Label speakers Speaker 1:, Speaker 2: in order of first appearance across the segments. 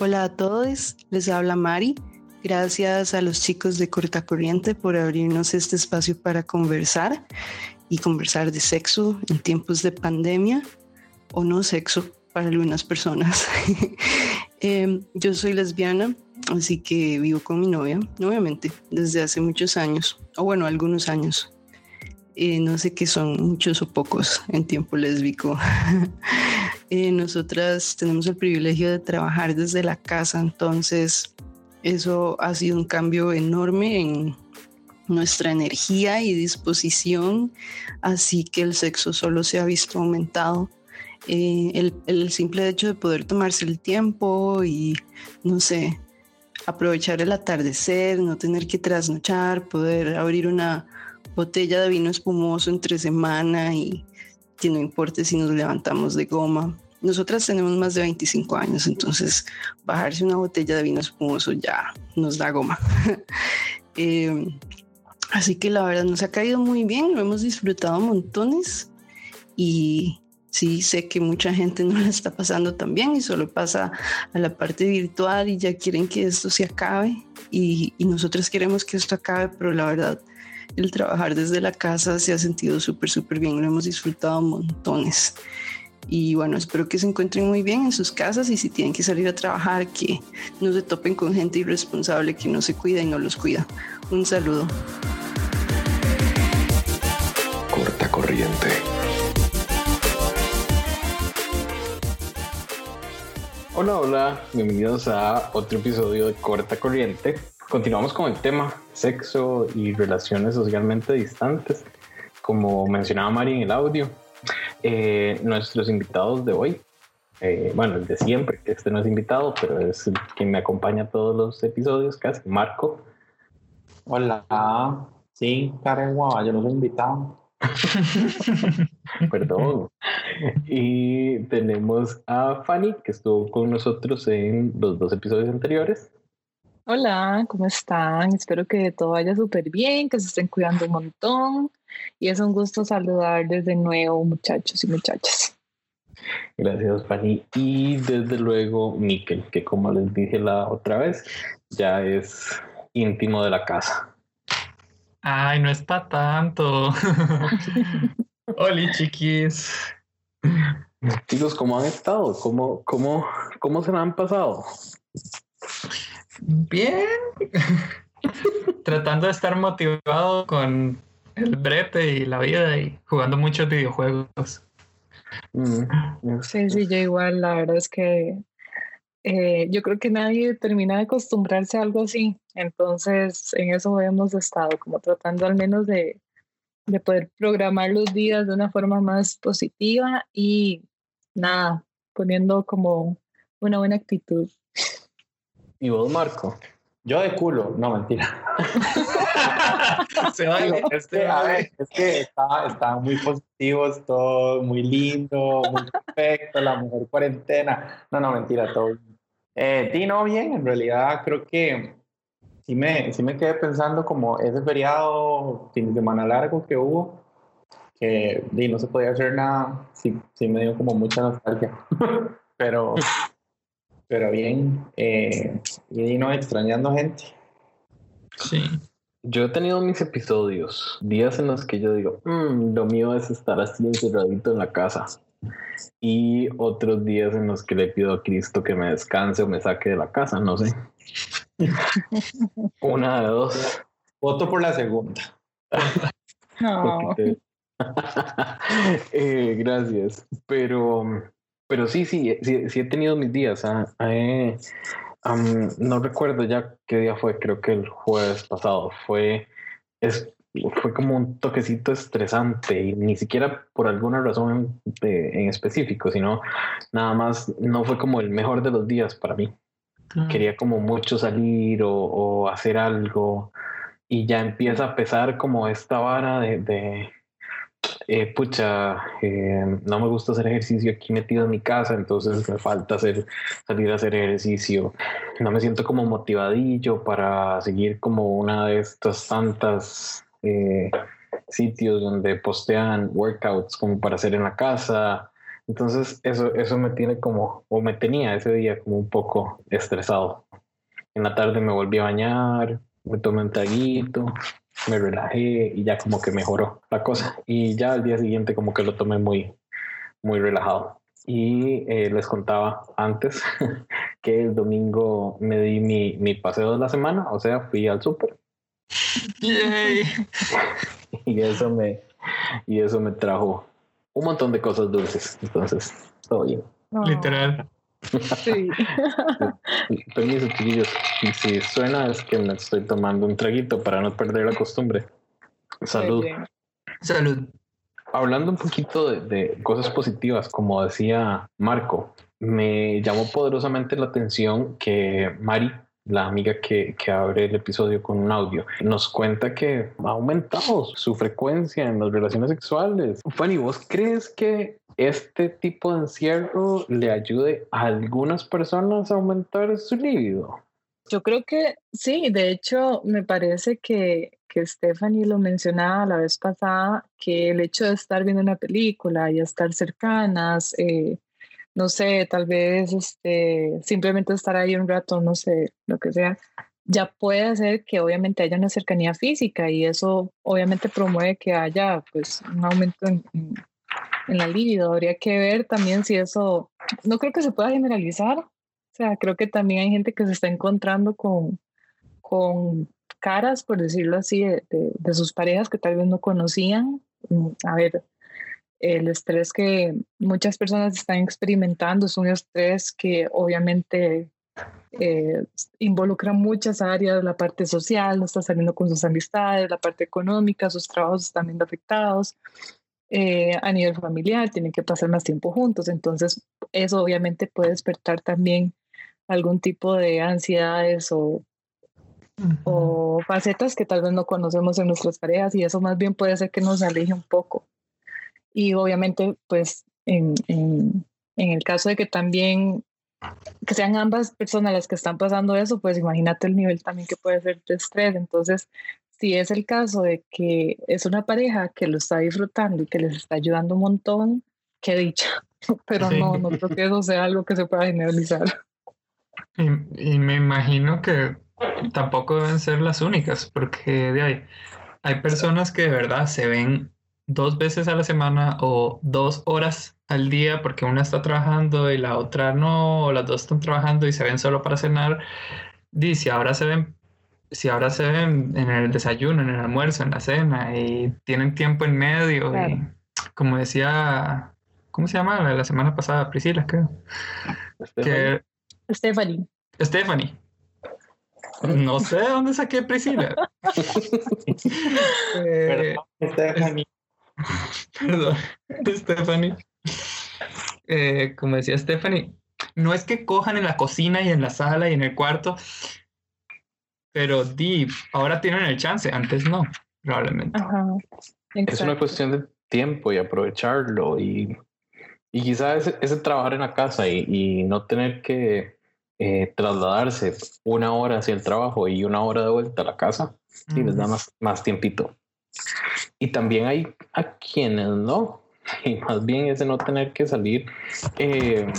Speaker 1: Hola a todos, les habla Mari. Gracias a los chicos de Corta Corriente por abrirnos este espacio para conversar y conversar de sexo en tiempos de pandemia o no sexo para algunas personas. Em, yo soy lesbiana, así que vivo con mi novia, obviamente, desde hace muchos años, o bueno, algunos años. Eh, no sé qué son muchos o pocos en tiempo lésbico. Eh, nosotras tenemos el privilegio de trabajar desde la casa, entonces eso ha sido un cambio enorme en nuestra energía y disposición, así que el sexo solo se ha visto aumentado. Eh, el, el, simple hecho de poder tomarse el tiempo y, no sé, aprovechar el atardecer, no tener que trasnochar, poder abrir una botella de vino espumoso entre semana y que no importe si nos levantamos de goma. Nosotras tenemos más de 25 años, entonces bajarse una botella de vino espumoso ya nos da goma. eh, así que la verdad nos ha caído muy bien, lo hemos disfrutado montones y sí sé que mucha gente no la está pasando tan bien y solo pasa a la parte virtual y ya quieren que esto se acabe y, y nosotros queremos que esto acabe, pero la verdad el trabajar desde la casa se ha sentido súper, súper bien, lo hemos disfrutado montones. Y bueno, espero que se encuentren muy bien en sus casas y si tienen que salir a trabajar, que no se topen con gente irresponsable que no se cuida y no los cuida. Un saludo.
Speaker 2: Corta corriente. Hola, hola, bienvenidos a otro episodio de Corta Corriente. Continuamos con el tema sexo y relaciones socialmente distantes, como mencionaba Mari en el audio. Eh, nuestros invitados de hoy, eh, bueno, el de siempre, que este no es invitado, pero es quien me acompaña a todos los episodios, casi, Marco.
Speaker 3: Hola, sí, Karen Guava, yo no soy invitado.
Speaker 2: Perdón. Y tenemos a Fanny, que estuvo con nosotros en los dos episodios anteriores.
Speaker 4: Hola, ¿cómo están? Espero que todo vaya súper bien, que se estén cuidando un montón. Y es un gusto saludarles de nuevo, muchachos y muchachas.
Speaker 2: Gracias, Fanny. Y desde luego, Miquel, que como les dije la otra vez, ya es íntimo de la casa.
Speaker 5: Ay, no es para tanto. Hola, chiquis.
Speaker 2: Chicos, ¿cómo han estado? ¿Cómo, cómo, cómo se me han pasado?
Speaker 5: Bien. Tratando de estar motivado con el brete y la vida y jugando muchos videojuegos.
Speaker 4: Mm, sí, sí, yo igual, la verdad es que eh, yo creo que nadie termina de acostumbrarse a algo así. Entonces, en eso hemos estado, como tratando al menos de, de poder programar los días de una forma más positiva y nada, poniendo como una buena actitud.
Speaker 2: ¿Y vos, Marco?
Speaker 3: Yo de culo, no mentira. Se es, que, a ver, es que está, muy positivos, todo muy lindo, muy perfecto, la mejor cuarentena. No, no, mentira, todo. Eh, sí, no, bien, en realidad creo que sí me, sí me quedé pensando como ese feriado, fin de semana largo que hubo, que no se podía hacer nada, sí, sí me dio como mucha nostalgia. Pero pero bien, eh, y no extrañando gente.
Speaker 5: Sí.
Speaker 2: Yo he tenido mis episodios, días en los que yo digo, mm, lo mío es estar así encerradito en la casa. Y otros días en los que le pido a Cristo que me descanse o me saque de la casa, no sé. Una de dos.
Speaker 3: Voto por la segunda.
Speaker 4: No.
Speaker 2: eh, gracias. Pero pero sí, sí, sí, he tenido mis días. Ah, eh, no recuerdo ya qué día fue, creo que el jueves pasado. Fue, es, fue como un toquecito estresante y ni siquiera por alguna razón en, específico, sino nada más no fue como el mejor de los días para mí. Quería como mucho salir o, o, hacer algo y ya empieza a pesar como esta vara de eh, pucha, eh, no me gusta hacer ejercicio aquí metido en mi casa, entonces me falta hacer, salir a hacer ejercicio. No me siento como motivadillo para seguir como una de estas tantas eh, sitios donde postean workouts como para hacer en la casa. Entonces eso, eso me tiene como, o me tenía ese día como un poco estresado. En la tarde me volví a bañar, me tomé un traguito, me relajé y ya como que mejoró la cosa. Y ya al día siguiente como que lo tomé muy, muy relajado. Y eh, les contaba antes que el domingo me di mi, mi paseo de la semana, o sea, fui al súper. y eso me y eso me trajo un montón de cosas dulces. Entonces, todo bien.
Speaker 5: Literal. Sí.
Speaker 2: Permiso, chiquillos. Y si suena es que me estoy tomando un traguito para no perder la costumbre. Salud.
Speaker 5: Salud.
Speaker 2: Hablando un poquito de, de, cosas positivas, como decía Marco, me llamó poderosamente la atención que Mari la amiga que, que, abre el episodio con un audio, nos cuenta que ha aumentado su frecuencia en las relaciones sexuales. Fanny, ¿vos crees que este tipo de encierro le ayude a algunas personas a aumentar su libido?
Speaker 4: Yo creo que sí, de hecho me parece que, que Stephanie lo mencionaba la vez pasada, que el hecho de estar viendo una película y estar cercanas, eh, no sé, tal vez este, simplemente estar ahí un rato, no sé, lo que sea, ya puede hacer que obviamente haya una cercanía física y eso obviamente promueve que haya pues un aumento en, en, la libido. Habría que ver también si eso, no creo que se pueda generalizar, o sea, creo que también hay gente que se está encontrando con, con caras, por decirlo así, de, de sus parejas que tal vez no conocían. Mm, a ver, el estrés que muchas personas están experimentando es un estrés que obviamente eh, involucra muchas áreas, la parte social, no está saliendo con sus amistades, la parte económica, sus trabajos están viendo afectados. Eh, a nivel familiar, tienen que pasar más tiempo juntos, entonces eso obviamente puede despertar también algún tipo de ansiedades o, o facetas que tal vez no conocemos en nuestras parejas y eso más bien puede ser que nos aleje un poco. Y obviamente, pues en, en, en, el caso de que también que sean ambas personas las que están pasando eso, pues imagínate el nivel también que puede ser de estrés. Entonces, si es el caso de que es una pareja que lo está disfrutando y que les está ayudando un montón, qué dicha. Pero no, no creo que eso sea algo que se pueda generalizar.
Speaker 5: Y, y me imagino que tampoco deben ser las únicas, porque de ahí hay personas que de verdad se ven dos veces a la semana o dos horas al día porque una está trabajando y la otra no, o las dos están trabajando y se ven solo para cenar, dice, ahora se ven, si ahora se ven en el desayuno, en el almuerzo, en la cena y tienen tiempo en medio y como decía, ¿cómo se llama? La, semana pasada, Priscila, creo.
Speaker 4: Stephanie.
Speaker 5: Stephanie. No sé de dónde saqué Priscila.
Speaker 3: eh, Stephanie.
Speaker 5: Perdón, Stephanie. Eh, como decía Stephanie, no es que cojan en la cocina y en la sala y en el cuarto, pero di, ahora tienen el chance, antes no, probablemente.
Speaker 2: Es una cuestión de tiempo y aprovecharlo y, y quizás ese, trabajar en la casa y, no tener que eh, trasladarse una hora hacia el trabajo y una hora de vuelta a la casa, y les da más, más tiempito. Y también hay a quienes no, y más bien es de no tener que salir, eh,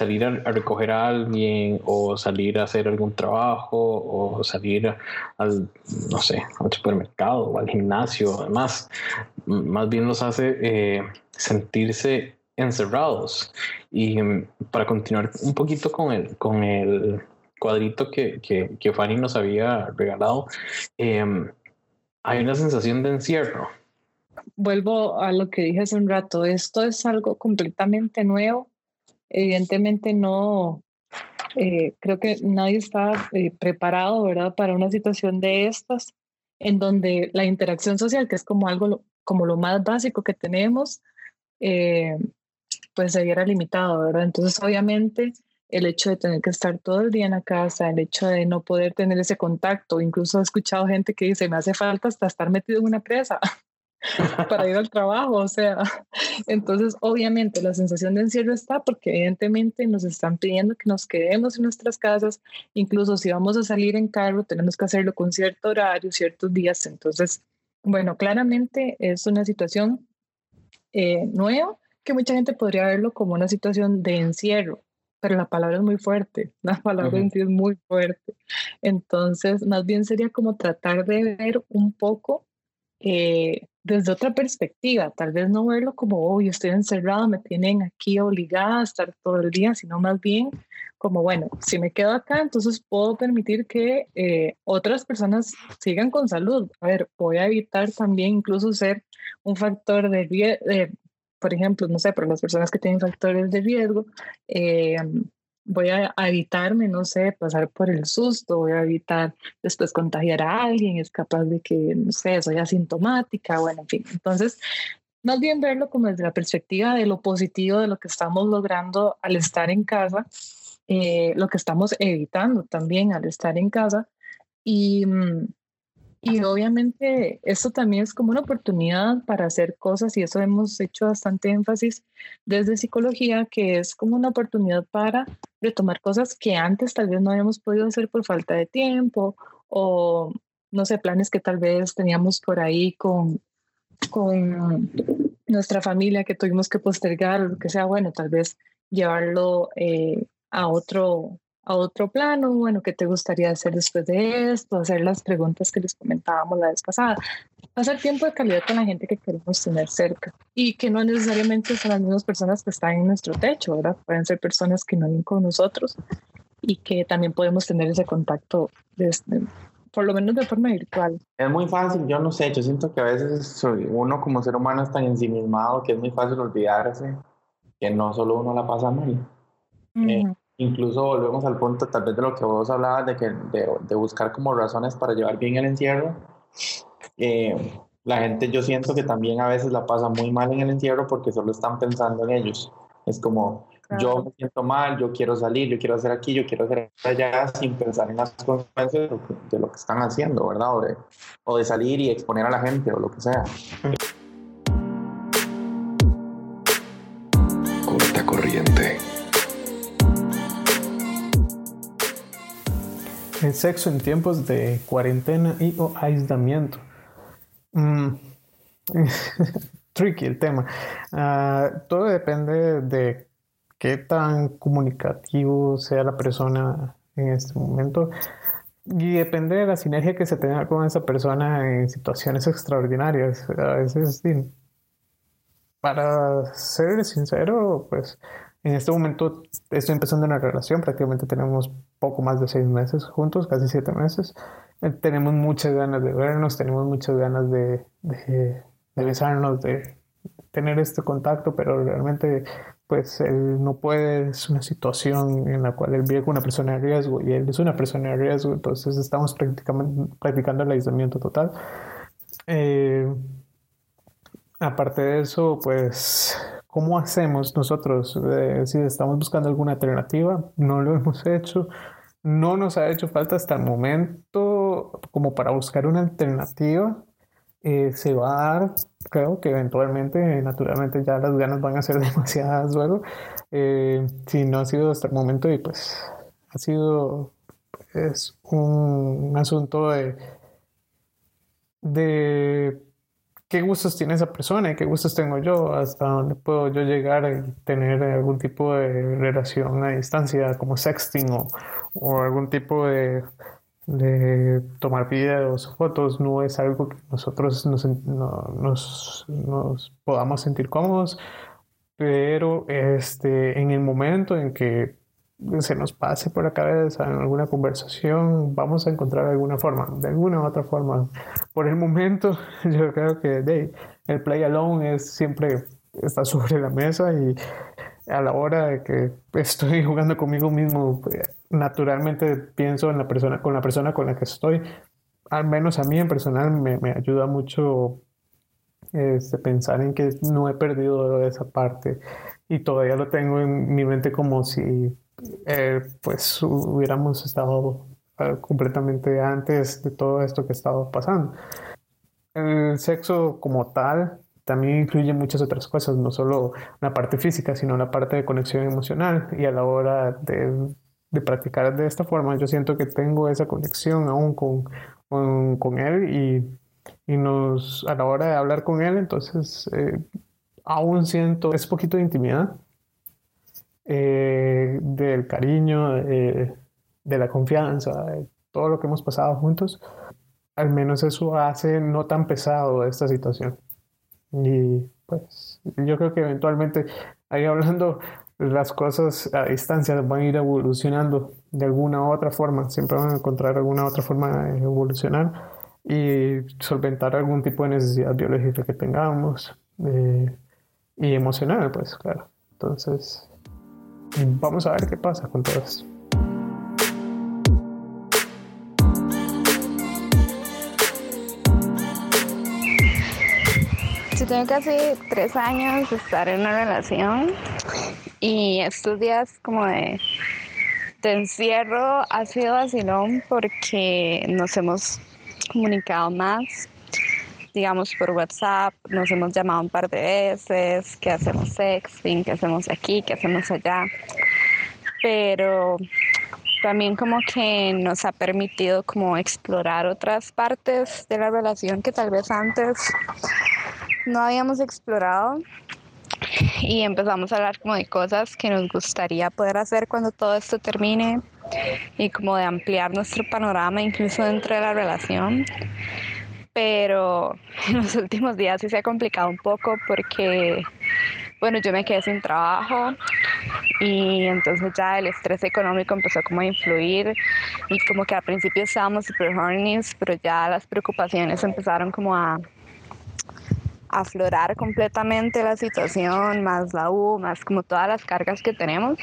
Speaker 2: salir a, recoger a alguien o salir a hacer algún trabajo o salir al, no sé, al supermercado o al gimnasio. Además, más bien los hace eh, sentirse encerrados. Y mm, para continuar un poquito con el, con el cuadrito que, que, Fanny nos había regalado, eh, hay una sensación de encierro.
Speaker 4: Vuelvo a lo que dije hace un rato, esto es algo completamente nuevo. Evidentemente no, eh, creo que nadie está eh, preparado, ¿verdad?, para una situación de estas, en donde la interacción social, que es como algo, como lo más básico que tenemos, eh, pues se viera limitado, ¿verdad? Entonces, obviamente, el hecho de tener que estar todo el día en la casa, el hecho de no poder tener ese contacto. Incluso he escuchado gente que dice, me hace falta hasta estar metido en una presa para ir al trabajo. O sea, entonces obviamente la sensación de encierro está porque evidentemente nos están pidiendo que nos quedemos en nuestras casas. Incluso si vamos a salir en carro, tenemos que hacerlo con cierto horario, ciertos días. Entonces, bueno, claramente es una situación eh, nueva que mucha gente podría verlo como una situación de encierro, pero la palabra es muy fuerte, la palabra en sí es muy fuerte. Entonces, más bien sería como tratar de ver un poco eh, desde otra perspectiva, tal vez no verlo como, oh, yo estoy encerrado, me tienen aquí obligada a estar todo el día, sino más bien como, bueno, si me quedo acá, entonces puedo permitir que eh, otras personas sigan con salud. A ver, voy a evitar también incluso ser un factor de, riesgo, por ejemplo, no sé, para las personas que tienen factores de riesgo, eh, voy a evitarme, no sé, pasar por el susto, voy a evitar después contagiar a alguien, es capaz de que, no sé, soy asintomática, bueno, en fin. Entonces, más bien verlo como desde la perspectiva de lo positivo de lo que estamos logrando al estar en casa, eh, lo que estamos evitando también al estar en casa y, mm, y obviamente esto también es como una oportunidad para hacer cosas y eso hemos hecho bastante énfasis desde psicología, que es como una oportunidad para retomar cosas que antes tal vez no habíamos podido hacer por falta de tiempo o no sé, planes que tal vez teníamos por ahí con, con nuestra familia que tuvimos que postergar, lo que sea, bueno, tal vez llevarlo eh, a otro a otro plano, bueno, ¿qué te gustaría hacer después de esto? Hacer las preguntas que les comentábamos la vez pasada. Pasar tiempo de calidad con la gente que queremos tener cerca y que no necesariamente son las mismas personas que están en nuestro techo, ¿verdad? Pueden ser personas que no viven con nosotros y que también podemos tener ese contacto desde, por lo menos de forma virtual.
Speaker 3: Es muy fácil, yo no sé, yo siento que a veces uno como ser humano es tan ensimismado que es muy fácil olvidarse que no solo uno la pasa mal. Eh, incluso volvemos al punto tal vez de lo que vos hablabas, de, que, de, buscar como razones para llevar bien el encierro. Eh, la gente yo siento que también a veces la pasa muy mal en el encierro porque solo están pensando en ellos. Es como, yo me siento mal, yo quiero salir, yo quiero hacer aquí, yo quiero hacer allá, sin pensar en las consecuencias de lo que, están haciendo, ¿verdad? O de, o de salir y exponer a la gente o lo que sea.
Speaker 6: Corta corriente.
Speaker 7: El sexo en tiempos de cuarentena y o aislamiento. Mm, tricky el tema. Ah, todo depende de qué tan comunicativo sea la persona en este momento y depende de la sinergia que se tenga con esa persona en situaciones extraordinarias. A veces, para ser sincero, pues en este momento estoy empezando una relación, prácticamente tenemos poco más de seis meses juntos, casi siete meses. Eh, tenemos muchas ganas de vernos, tenemos muchas ganas de, de, besarnos, de tener este contacto, pero realmente pues él no puede, es una situación en la cual él vive con una persona de riesgo y él es una persona de riesgo, entonces estamos prácticamente practicando el aislamiento total. Eh, aparte de eso, pues ¿Cómo hacemos nosotros? Eh, si estamos buscando alguna alternativa, no lo hemos hecho. No nos ha hecho falta hasta el momento como para buscar una alternativa. Eh, se va a dar, creo que eventualmente, naturalmente ya las ganas van a ser demasiadas luego. Eh, si no ha sido hasta el momento y pues ha sido es un, un asunto de, de qué gustos tiene esa persona y qué gustos tengo yo, hasta dónde puedo yo llegar y tener algún tipo de relación a distancia como sexting o, algún tipo de, de, tomar videos o fotos, no es algo que nosotros nos, nos, nos podamos sentir cómodos, pero este, en el momento en que se nos pase por la cabeza en alguna conversación, vamos a encontrar alguna forma, de alguna u otra forma. Por el momento, yo creo que el play alone es siempre está sobre la mesa y a la hora de que estoy jugando conmigo mismo, naturalmente pienso en la persona, con la persona con la que estoy. Al menos a mí en personal me, me ayuda mucho este, pensar en que no he perdido esa parte y todavía lo tengo en mi mente como si eh, pues hubiéramos estado eh, completamente antes de todo esto que estaba pasando. El sexo como tal también incluye muchas otras cosas, no solo la parte física, sino la parte de conexión emocional. Y a la hora de, practicar de esta forma, yo siento que tengo esa conexión aún con, con, con él y, y, nos, a la hora de hablar con él, entonces eh, aún siento es poquito de intimidad, eh, del cariño, de la confianza, de todo lo que hemos pasado juntos. Al menos eso hace no tan pesado esta situación. Y pues yo creo que eventualmente, ahí hablando, las cosas a distancia van a ir evolucionando de alguna u otra forma. Siempre van a encontrar alguna otra forma de evolucionar y solventar algún tipo de necesidad biológica que tengamos eh, y emocional, pues claro. Entonces, vamos a ver qué pasa con todo esto.
Speaker 6: Yo tengo casi tres años de estar en una relación y estos días como de, de encierro ha sido vacilón porque nos hemos comunicado más, digamos por WhatsApp, nos hemos llamado un par de veces, que hacemos sexting, que hacemos aquí, que hacemos allá, pero también como que nos ha permitido como explorar otras partes de la relación que tal vez antes no habíamos explorado y empezamos a hablar como de cosas que nos gustaría poder hacer cuando todo esto termine y como de ampliar nuestro panorama incluso dentro de la relación. Pero en los últimos días sí se ha complicado un poco porque, bueno, yo me quedé sin trabajo y entonces ya el estrés económico empezó como a influir y como que al principio estábamos super horny, pero ya las preocupaciones empezaron como a aflorar completamente la situación, más la U, más como todas las cargas que tenemos.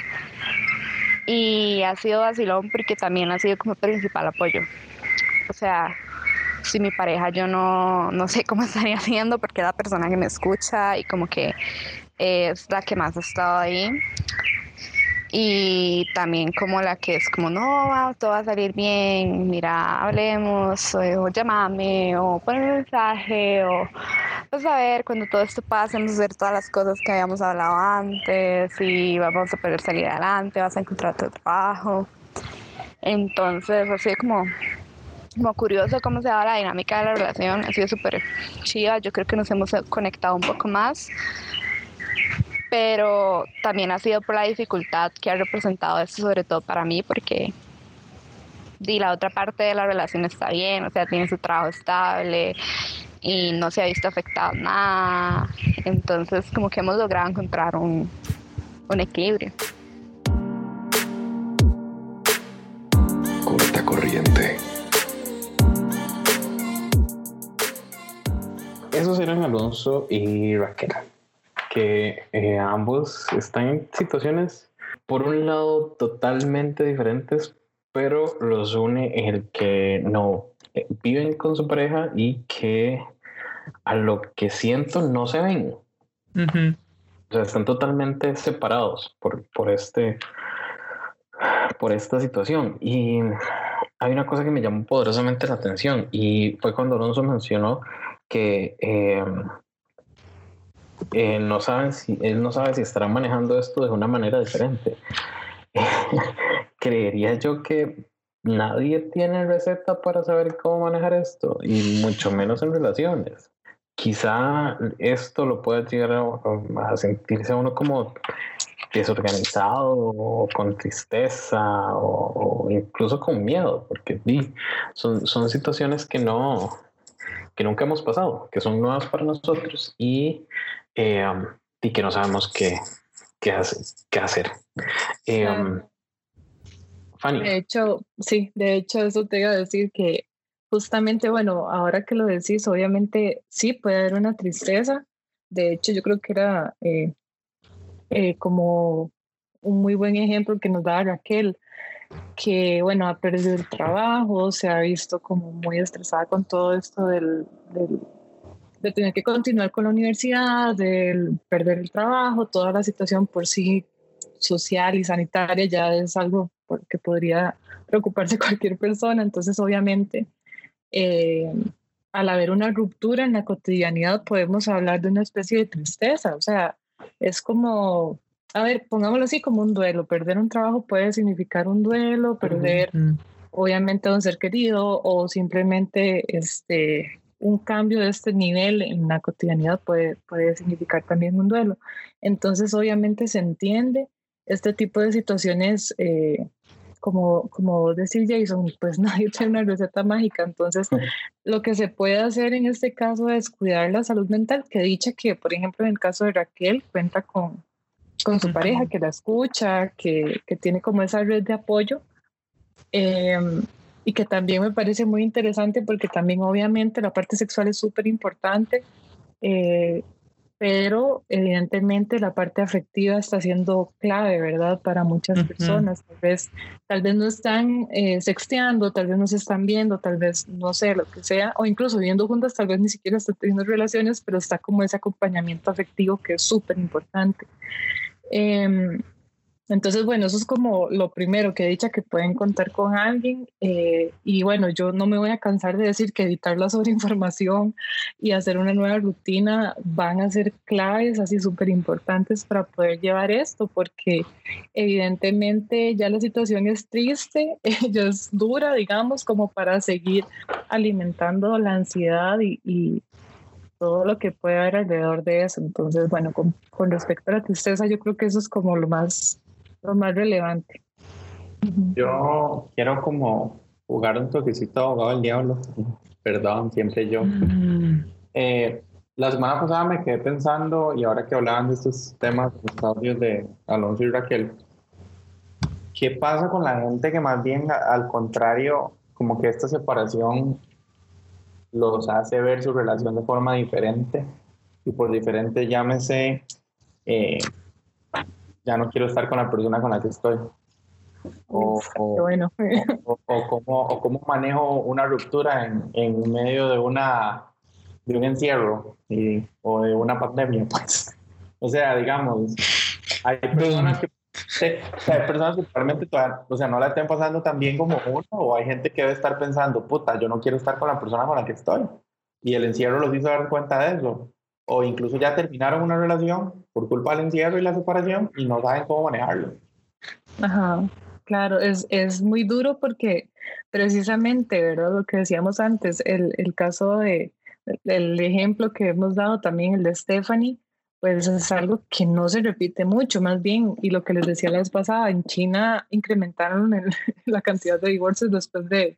Speaker 6: Y ha sido vacilón porque también ha sido como principal apoyo. O sea, si mi pareja yo no, no sé cómo estaría haciendo porque es la persona que me escucha y como que es la que más ha estado ahí y también como la que es como, no, todo va a salir bien, mira, hablemos, o, llamame, o pon un mensaje, o pues a ver, cuando todo esto pase, vamos a hacer todas las cosas que habíamos hablado antes y vamos a poder salir adelante, vas a encontrar tu trabajo. Entonces, así como, como curioso cómo se da la dinámica de la relación, ha sido súper chida, yo creo que nos hemos conectado un poco más pero también ha sido por la dificultad que ha representado esto, sobre todo para mí, porque di, la otra parte de la relación está bien, o sea, tiene su trabajo estable y no se ha visto afectado nada. Entonces, como que hemos logrado encontrar un, un equilibrio.
Speaker 8: Corta corriente.
Speaker 2: Esos eran Alonso y Raquel que eh, ambos están en situaciones, por un lado, totalmente diferentes, pero los une el que no eh, viven con su pareja y que a lo que siento no se ven. O sea, están totalmente separados por, por, este, por esta situación. Y hay una cosa que me llamó poderosamente la atención y fue cuando Alonso mencionó que eh, eh, no saben si, él no sabe si estarán manejando esto de una manera diferente. Creería yo que nadie tiene receta para saber cómo manejar esto, y mucho menos en relaciones. Quizá esto lo puede llegar a, sentirse uno como desorganizado o con tristeza o, incluso con miedo, porque son, son situaciones que no, que nunca hemos pasado, que son nuevas para nosotros y eh, um, y que no sabemos qué, qué, qué hacer. Eh, um, Fanny.
Speaker 4: De hecho, sí, de hecho eso te iba a decir que justamente, bueno, ahora que lo decís, obviamente sí puede haber una tristeza. De hecho, yo creo que era eh, como un muy buen ejemplo que nos da Raquel, que bueno, ha perdido el trabajo, se ha visto como muy estresada con todo esto del, del de tener que continuar con la universidad, de perder el trabajo, toda la situación por sí social y sanitaria ya es algo que podría preocuparse cualquier persona. Entonces, obviamente, eh, al haber una ruptura en la cotidianidad, podemos hablar de una especie de tristeza. O sea, es como, a ver, pongámoslo así como un duelo. Perder un trabajo puede significar un duelo, perder, obviamente, a un ser querido o simplemente este, un cambio de este nivel en la cotidianidad puede, puede significar también un duelo. Entonces, obviamente se entiende este tipo de situaciones, eh, como, como decir Jason, pues nadie tiene una receta mágica. Entonces, lo que se puede hacer en este caso es cuidar la salud mental, que dicha que, por ejemplo, en el caso de Raquel, cuenta con, con su pareja, que la escucha, que, que, tiene como esa red de apoyo. Em, y que también me parece muy interesante porque también obviamente la parte sexual es súper importante, eh, pero evidentemente la parte afectiva está siendo clave, ¿verdad? Para muchas personas. Tal vez, tal vez no están eh, sexteando, tal vez no se están viendo, tal vez no sé, lo que sea, o incluso viviendo juntas, tal vez ni siquiera están teniendo relaciones, pero está como ese acompañamiento afectivo que es súper importante. Eh, entonces, bueno, eso es como lo primero que he dicho, que pueden contar con alguien. Eh, y bueno, yo no me voy a cansar de decir que editar la sobreinformación y hacer una nueva rutina van a ser claves, así súper importantes para poder llevar esto, porque evidentemente ya la situación es triste, ya es dura, digamos, como para seguir alimentando la ansiedad y todo lo que puede haber alrededor de eso. Entonces, bueno, con, con respecto a la tristeza, yo creo que eso es como lo más lo más relevante.
Speaker 3: Yo quiero como jugar un toquecito abogado del diablo. Perdón, siempre yo. Eh, la semana pasada me quedé pensando, y ahora que hablaban de estos temas, los audios de Alonso y Raquel, ¿qué pasa con la gente que más bien, al contrario, como que esta separación los hace ver su relación de forma diferente? Y por diferente, llámese eh, ya no quiero estar con la persona con la que estoy. O, bueno. o, cómo, manejo una ruptura en, en, medio de una de un encierro y, o de una pandemia, pues. O sea, digamos, hay personas que hay personas que realmente o sea, no la estén pasando tan bien como uno, o hay gente que debe estar pensando, puta, yo no quiero estar con la persona con la que estoy. Y el encierro los hizo dar cuenta de eso o incluso ya terminaron una relación por culpa del encierro y la separación y no saben cómo manejarlo.
Speaker 4: Ajá, claro, es, es muy duro porque precisamente, ¿verdad? Lo que decíamos antes, el, el caso de, el ejemplo que hemos dado también, el de Stephanie, pues es algo que no se repite mucho, más bien, y lo que les decía la vez pasada, en China incrementaron la cantidad de divorcios después de,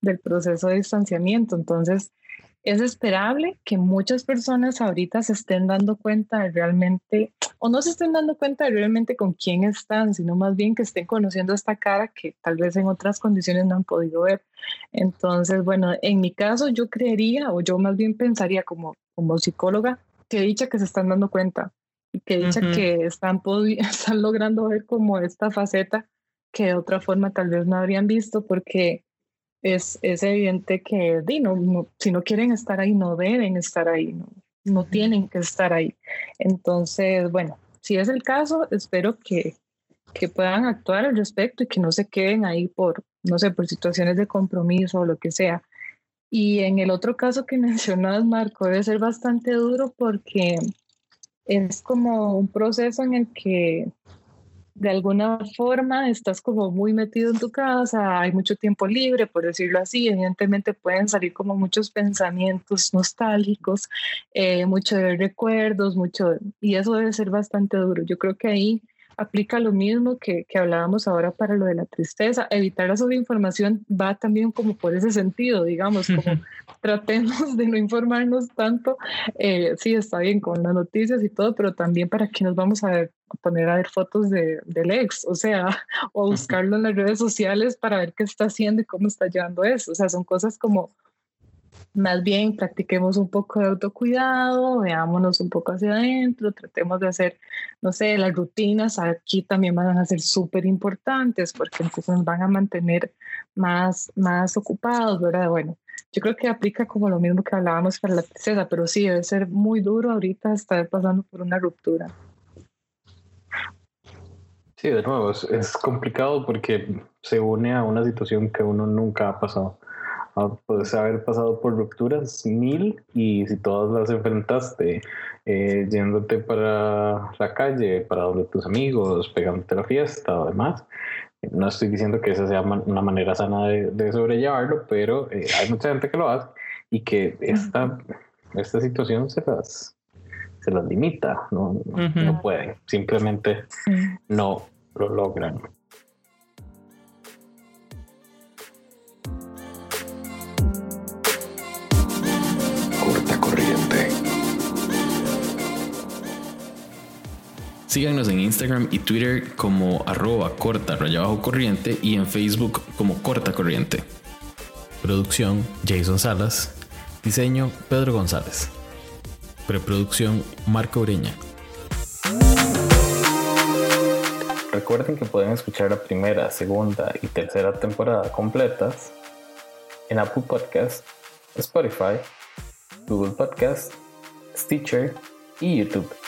Speaker 4: del proceso de distanciamiento, entonces es esperable que muchas personas ahorita se estén dando cuenta de realmente, o no se estén dando cuenta de realmente con quién están, sino más bien que estén conociendo esta cara que tal vez en otras condiciones no han podido ver. Entonces, bueno, en mi caso yo creería, o yo más bien pensaría como, como psicóloga, que dicha que se están dando cuenta y que dicha que están, están logrando ver como esta faceta que de otra forma tal vez no habrían visto porque es, es evidente que si no quieren estar ahí, no deben estar ahí, no, no tienen que estar ahí. Entonces, bueno, si es el caso, espero que, que puedan actuar al respecto y que no se queden ahí por, no sé, por situaciones de compromiso o lo que sea. Y en el otro caso que mencionas, Marco, debe ser bastante duro porque es como un proceso en el que de alguna forma estás como muy metido en tu casa, hay mucho tiempo libre, por decirlo así, evidentemente pueden salir como muchos pensamientos nostálgicos, eh, mucho de recuerdos, mucho, y eso debe ser bastante duro. Yo creo que ahí aplica lo mismo que, que, hablábamos ahora para lo de la tristeza. Evitar la sobreinformación va también como por ese sentido, digamos, como tratemos de no informarnos tanto. Eh, sí, está bien con las noticias y todo, pero también para que nos vamos a, poner a ver fotos de, del ex, o sea, o buscarlo en las redes sociales para ver qué está haciendo y cómo está llevando eso. O sea, son cosas como más bien practiquemos un poco de autocuidado, veámonos un poco hacia adentro, tratemos de hacer, no sé, las rutinas aquí también van a ser súper importantes porque entonces nos van a mantener más, más ocupados, ¿verdad? Bueno, yo creo que aplica como lo mismo que hablábamos para la tristeza, pero sí, debe ser muy duro ahorita estar pasando por una ruptura.
Speaker 2: Sí, de nuevo, es, es complicado porque se une a una situación que uno nunca ha pasado. Ah, puedes haber pasado por rupturas mil y si todas las enfrentaste eh, yéndote para la calle, para donde tus amigos, pegándote la fiesta o demás. No estoy diciendo que esa sea una manera sana de, sobrellevarlo, pero eh, hay mucha gente que lo hace
Speaker 8: y que esta, esta situación se las, se las limita, no, no pueden, simplemente no lo logran.
Speaker 2: Síganos en Instagram y Twitter como arroba corta raya bajo corriente y en Facebook como corta corriente. Producción Jason Salas. Diseño Pedro González. Preproducción Marco Ureña. Recuerden que pueden escuchar la primera, segunda y tercera temporada completas en Apple Podcast, Spotify, Google Podcast, Stitcher y YouTube.